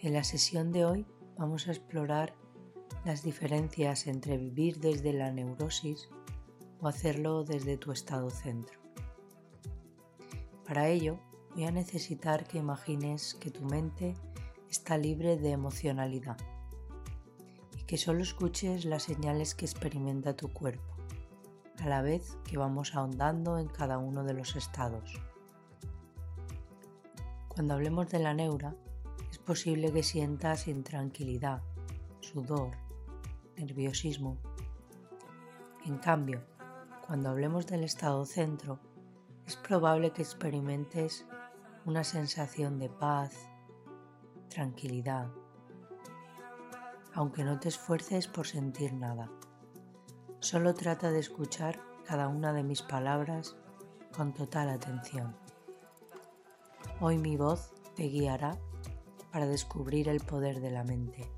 En la sesión de hoy vamos a explorar las diferencias entre vivir desde la neurosis o hacerlo desde tu estado centro. Para ello voy a necesitar que imagines que tu mente está libre de emocionalidad y que solo escuches las señales que experimenta tu cuerpo, a la vez que vamos ahondando en cada uno de los estados. Cuando hablemos de la neura, es posible que sientas intranquilidad, sudor, nerviosismo. En cambio, cuando hablemos del estado centro, es probable que experimentes una sensación de paz, tranquilidad, aunque no te esfuerces por sentir nada. Solo trata de escuchar cada una de mis palabras con total atención. Hoy mi voz te guiará para descubrir el poder de la mente.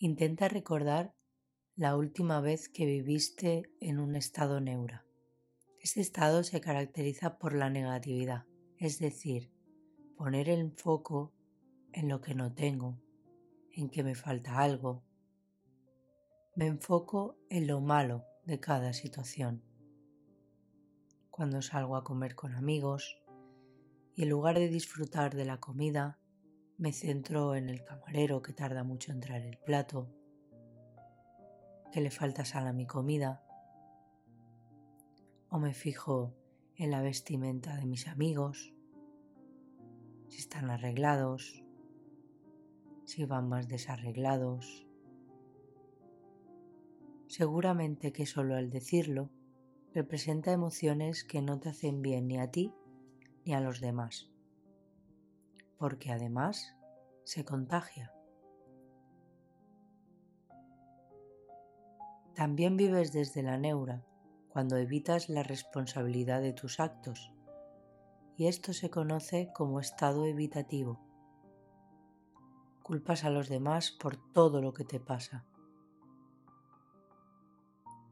Intenta recordar la última vez que viviste en un estado neura. Este estado se caracteriza por la negatividad, es decir, poner el foco en lo que no tengo, en que me falta algo, me enfoco en lo malo de cada situación. Cuando salgo a comer con amigos y en lugar de disfrutar de la comida, me centro en el camarero que tarda mucho en traer el plato, que le falta sal a mi comida, o me fijo en la vestimenta de mis amigos, si están arreglados, si van más desarreglados, Seguramente que solo al decirlo representa emociones que no te hacen bien ni a ti ni a los demás, porque además se contagia. También vives desde la neura cuando evitas la responsabilidad de tus actos, y esto se conoce como estado evitativo. Culpas a los demás por todo lo que te pasa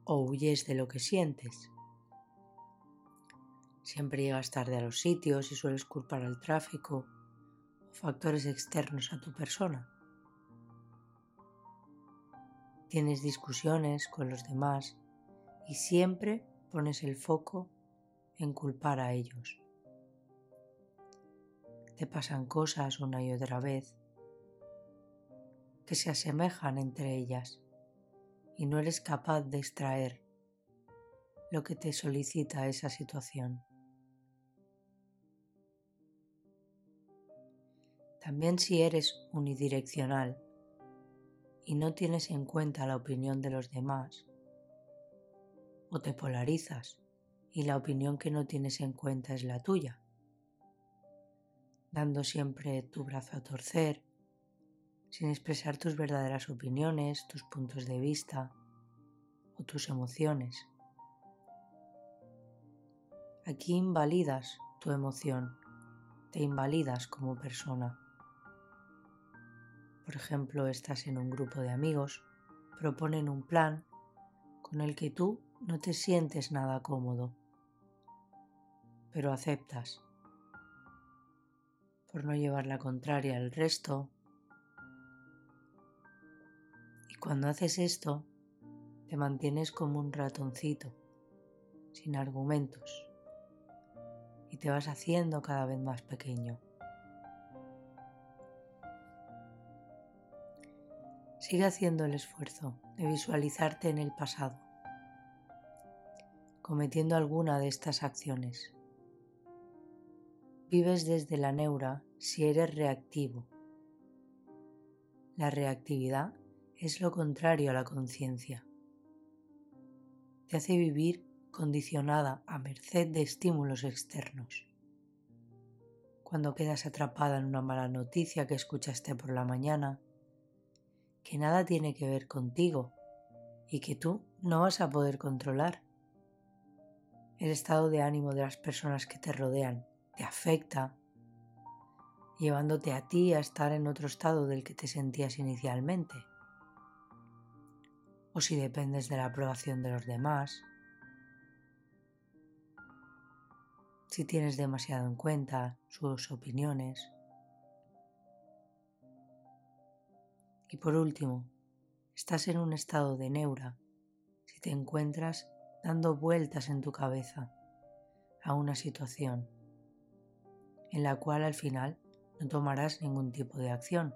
o huyes de lo que sientes. Siempre llegas tarde a los sitios y sueles culpar al tráfico o factores externos a tu persona. Tienes discusiones con los demás y siempre pones el foco en culpar a ellos. Te pasan cosas una y otra vez que se asemejan entre ellas y no eres capaz de extraer lo que te solicita esa situación. También si eres unidireccional y no tienes en cuenta la opinión de los demás, o te polarizas y la opinión que no tienes en cuenta es la tuya, dando siempre tu brazo a torcer sin expresar tus verdaderas opiniones, tus puntos de vista o tus emociones. Aquí invalidas tu emoción, te invalidas como persona. Por ejemplo, estás en un grupo de amigos, proponen un plan con el que tú no te sientes nada cómodo, pero aceptas por no llevar la contraria al resto Cuando haces esto, te mantienes como un ratoncito, sin argumentos, y te vas haciendo cada vez más pequeño. Sigue haciendo el esfuerzo de visualizarte en el pasado, cometiendo alguna de estas acciones. Vives desde la neura si eres reactivo. La reactividad es lo contrario a la conciencia. Te hace vivir condicionada a merced de estímulos externos. Cuando quedas atrapada en una mala noticia que escuchaste por la mañana, que nada tiene que ver contigo y que tú no vas a poder controlar. El estado de ánimo de las personas que te rodean te afecta, llevándote a ti a estar en otro estado del que te sentías inicialmente o si dependes de la aprobación de los demás, si tienes demasiado en cuenta sus opiniones. Y por último, estás en un estado de neura si te encuentras dando vueltas en tu cabeza a una situación en la cual al final no tomarás ningún tipo de acción.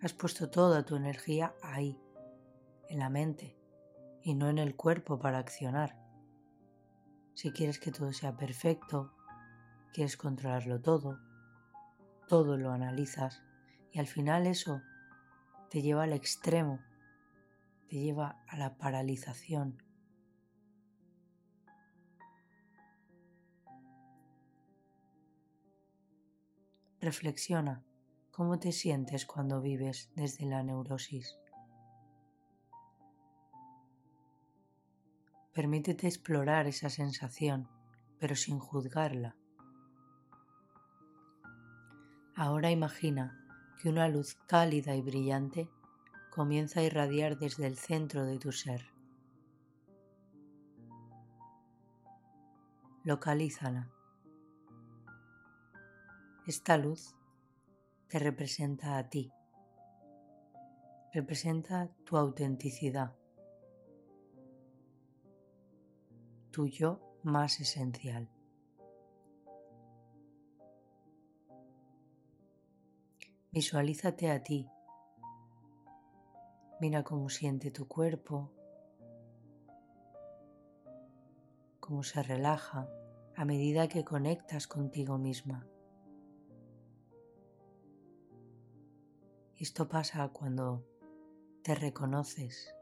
Has puesto toda tu energía ahí, en la mente, y no en el cuerpo para accionar. Si quieres que todo sea perfecto, quieres controlarlo todo, todo lo analizas y al final eso te lleva al extremo, te lleva a la paralización. Reflexiona cómo te sientes cuando vives desde la neurosis. Permítete explorar esa sensación, pero sin juzgarla. Ahora imagina que una luz cálida y brillante comienza a irradiar desde el centro de tu ser. Localízala. Esta luz te representa a ti, representa tu autenticidad, tu yo más esencial. Visualízate a ti. Mira cómo siente tu cuerpo, cómo se relaja a medida que conectas contigo misma. Esto pasa cuando te reconoces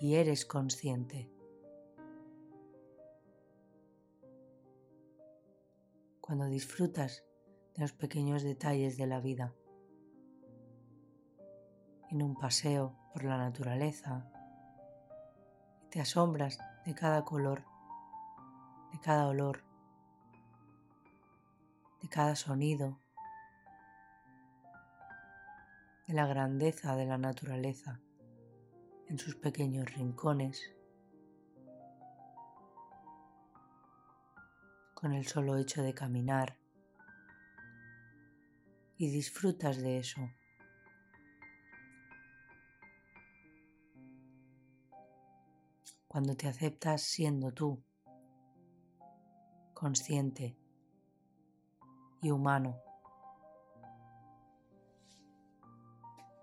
y eres consciente. Cuando disfrutas de los pequeños detalles de la vida. En un paseo por la naturaleza. Te asombras de cada color, de cada olor, de cada sonido, de la grandeza de la naturaleza en sus pequeños rincones, con el solo hecho de caminar. Y disfrutas de eso. cuando te aceptas siendo tú, consciente. Y humano,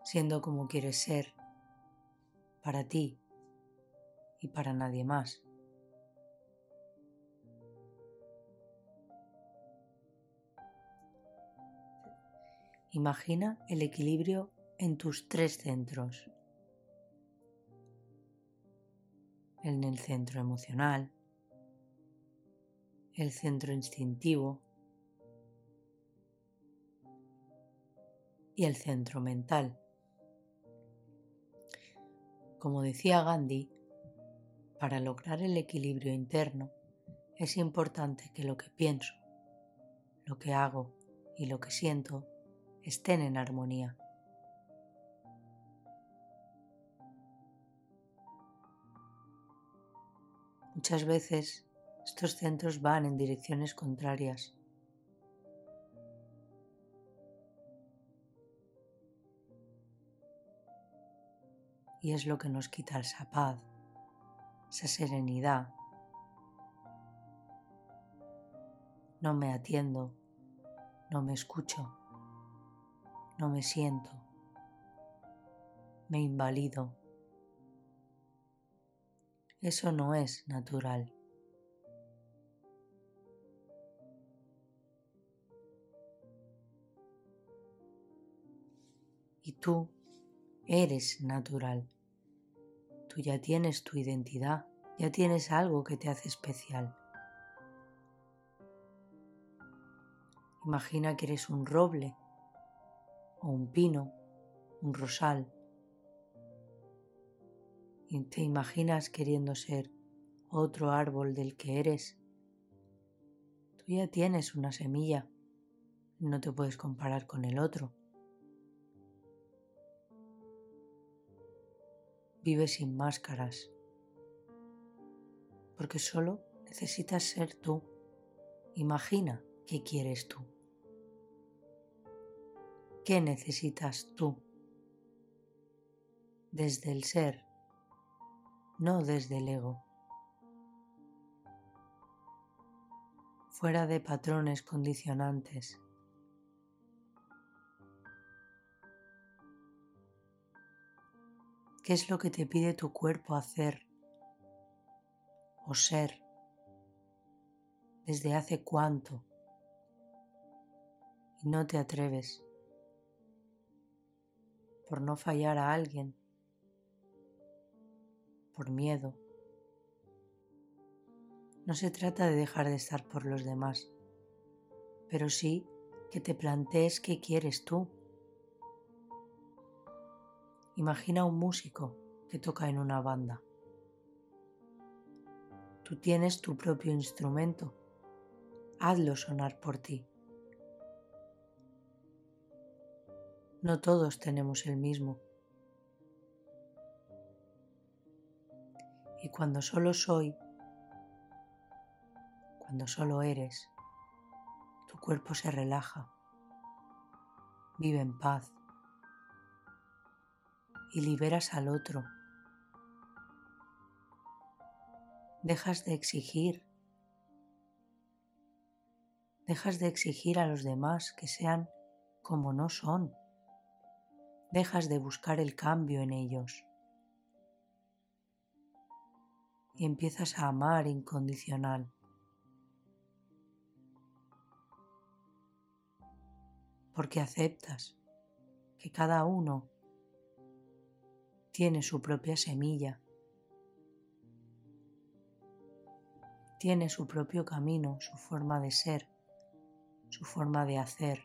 siendo como quieres ser para ti y para nadie más. Imagina el equilibrio en tus tres centros. en el centro emocional, el centro instintivo y el centro mental. Como decía Gandhi, para lograr el equilibrio interno es importante que lo que pienso, lo que hago y lo que siento estén en armonía. Muchas veces estos centros van en direcciones contrarias. Y es lo que nos quita esa paz, esa serenidad. No me atiendo, no me escucho, no me siento, me invalido. Eso no es natural. Y tú eres natural. Tú ya tienes tu identidad, ya tienes algo que te hace especial. Imagina que eres un roble o un pino, un rosal y te imaginas queriendo ser otro árbol del que eres. Tú ya tienes una semilla, no te puedes comparar con el otro. Vive sin máscaras, porque solo necesitas ser tú. Imagina qué quieres tú. ¿Qué necesitas tú? Desde el ser, no desde el ego. Fuera de patrones condicionantes. ¿Qué es lo que te pide tu cuerpo hacer o ser? ¿Desde hace cuánto? Y no te atreves por no fallar a alguien, por miedo. No se trata de dejar de estar por los demás, pero sí que te plantees qué quieres tú. Imagina un músico que toca en una banda. Tú tienes tu propio instrumento. Hazlo sonar por ti. No todos tenemos el mismo. Y cuando solo soy, cuando solo eres, tu cuerpo se relaja, vive en paz y liberas al otro. Dejas de exigir. Dejas de exigir a los demás que sean como no son. Dejas de buscar el cambio en ellos. Y empiezas a amar incondicional. Porque aceptas que cada uno tiene su propia semilla, tiene su propio camino, su forma de ser, su forma de hacer,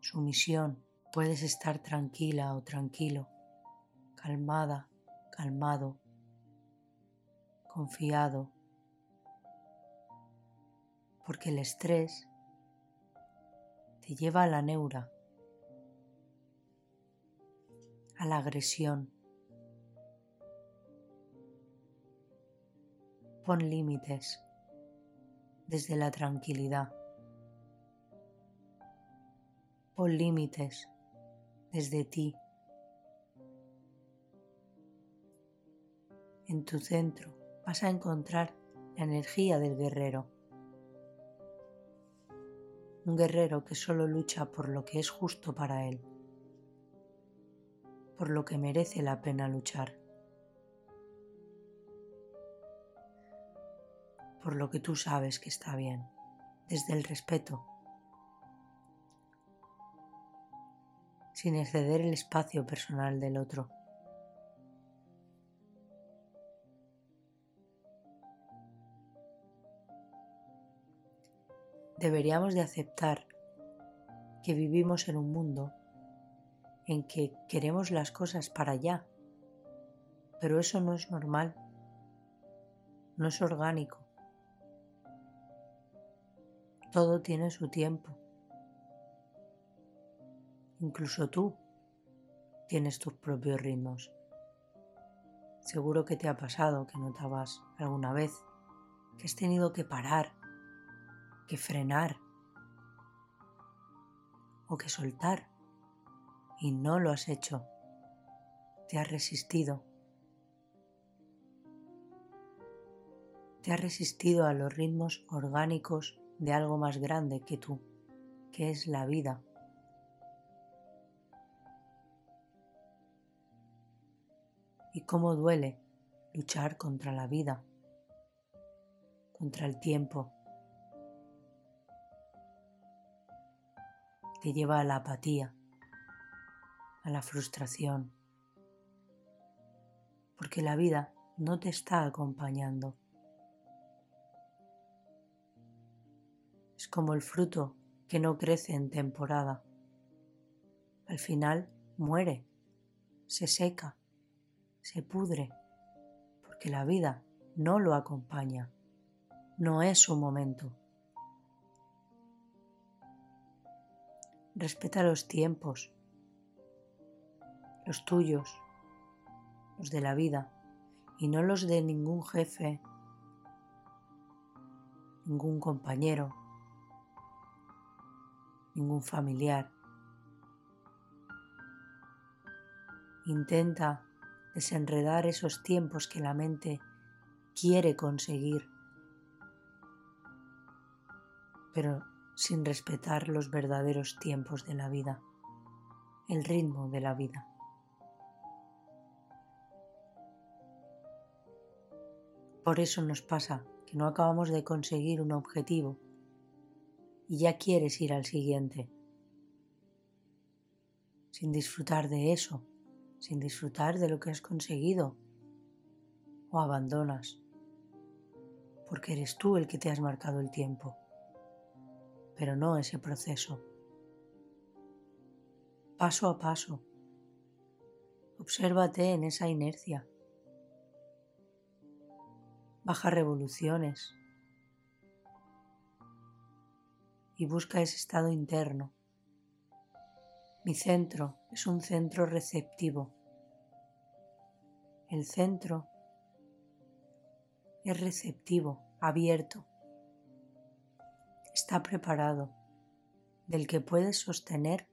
su misión. Puedes estar tranquila o tranquilo, calmada, calmado, confiado, porque el estrés te lleva a la neura a la agresión. Pon límites desde la tranquilidad. Pon límites desde ti. En tu centro vas a encontrar la energía del guerrero. Un guerrero que solo lucha por lo que es justo para él por lo que merece la pena luchar, por lo que tú sabes que está bien, desde el respeto, sin exceder el espacio personal del otro. Deberíamos de aceptar que vivimos en un mundo en que queremos las cosas para allá, pero eso no es normal, no es orgánico. Todo tiene su tiempo. Incluso tú tienes tus propios ritmos. Seguro que te ha pasado que notabas alguna vez que has tenido que parar, que frenar o que soltar y no lo has hecho. Te has resistido. Te has resistido a los ritmos orgánicos de algo más grande que tú, que es la vida. Y cómo duele luchar contra la vida, contra el tiempo. Te lleva a la apatía a la frustración, porque la vida no te está acompañando. Es como el fruto que no crece en temporada. Al final muere, se seca, se pudre, porque la vida no lo acompaña, no es su momento. Respeta los tiempos, los tuyos, los de la vida, y no los de ningún jefe, ningún compañero, ningún familiar. Intenta desenredar esos tiempos que la mente quiere conseguir, pero sin respetar los verdaderos tiempos de la vida, el ritmo de la vida. Por eso nos pasa que no acabamos de conseguir un objetivo. Y ya quieres ir al siguiente, sin disfrutar de eso, sin disfrutar de lo que has conseguido, o abandonas, porque eres tú el que te has marcado el tiempo, pero no ese proceso. Paso a paso, obsérvate en esa inercia baja revoluciones y busca ese estado interno. Mi centro es un centro receptivo. El centro es receptivo, abierto. Está preparado, del que puedes sostener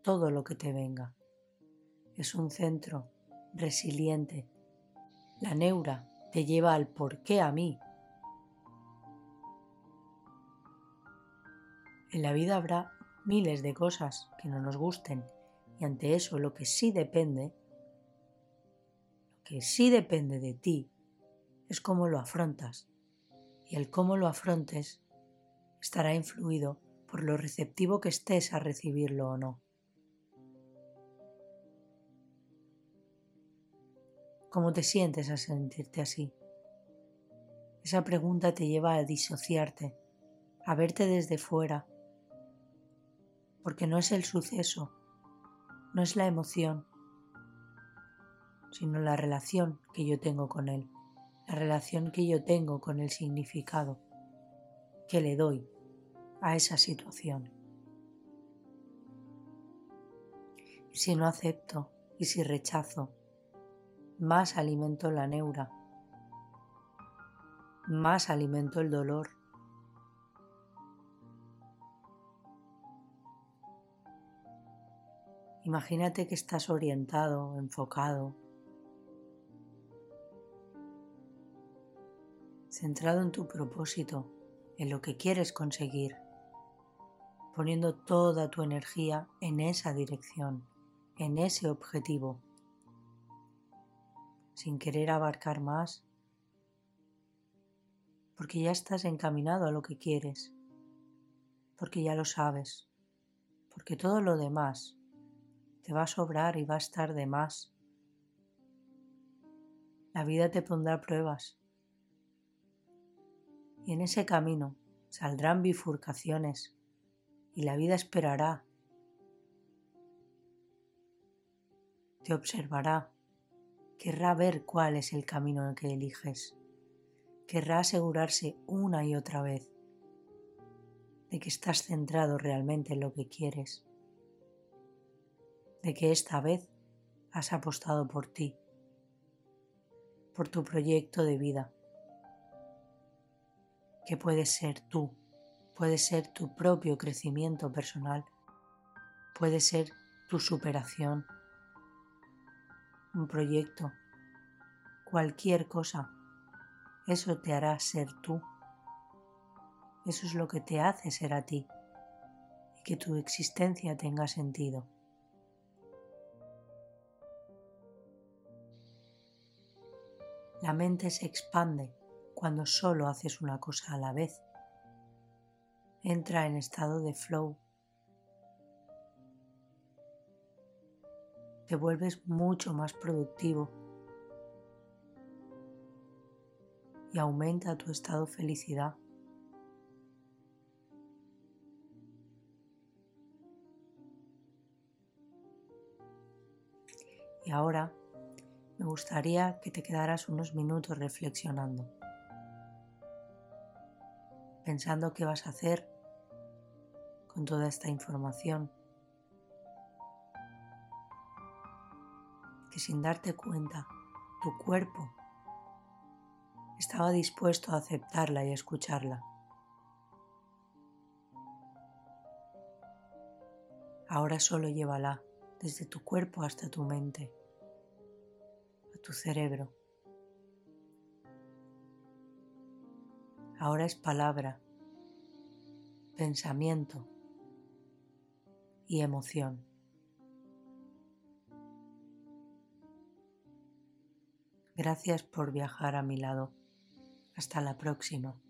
todo lo que te venga. Es un centro resiliente. La neura te lleva al por qué a mí. En la vida habrá miles de cosas que no nos gusten y ante eso lo que sí depende, lo que sí depende de ti es cómo lo afrontas y el cómo lo afrontes estará influido por lo receptivo que estés a recibirlo o no. ¿Cómo te sientes a sentirte así? Esa pregunta te lleva a disociarte, a verte desde fuera, porque no es el suceso, no es la emoción, sino la relación que yo tengo con él, la relación que yo tengo con el significado que le doy a esa situación. Si no acepto y si rechazo, más alimento la neura, más alimento el dolor. Imagínate que estás orientado, enfocado, centrado en tu propósito, en lo que quieres conseguir, poniendo toda tu energía en esa dirección, en ese objetivo sin querer abarcar más, porque ya estás encaminado a lo que quieres, porque ya lo sabes, porque todo lo demás te va a sobrar y va a estar de más. La vida te pondrá pruebas. Y en ese camino saldrán bifurcaciones y la vida esperará, te observará querrá ver cuál es el camino que eliges. Querrá asegurarse una y otra vez de que estás centrado realmente en lo que quieres, de que esta vez has apostado por ti, por tu proyecto de vida, que puede ser tú, puede ser tu propio crecimiento personal, puede ser tu superación un proyecto, cualquier cosa, eso te hará ser tú. Eso es lo que te hace ser a ti y que tu existencia tenga sentido. La mente se expande cuando solo haces una cosa a la vez. Entra en estado de flow te vuelves mucho más productivo y aumenta tu estado de felicidad. Y ahora me gustaría que te quedaras unos minutos reflexionando, pensando qué vas a hacer con toda esta información. Que sin darte cuenta tu cuerpo estaba dispuesto a aceptarla y escucharla. Ahora solo llévala desde tu cuerpo hasta tu mente, a tu cerebro. Ahora es palabra, pensamiento y emoción. Gracias por viajar a mi lado. Hasta la próxima.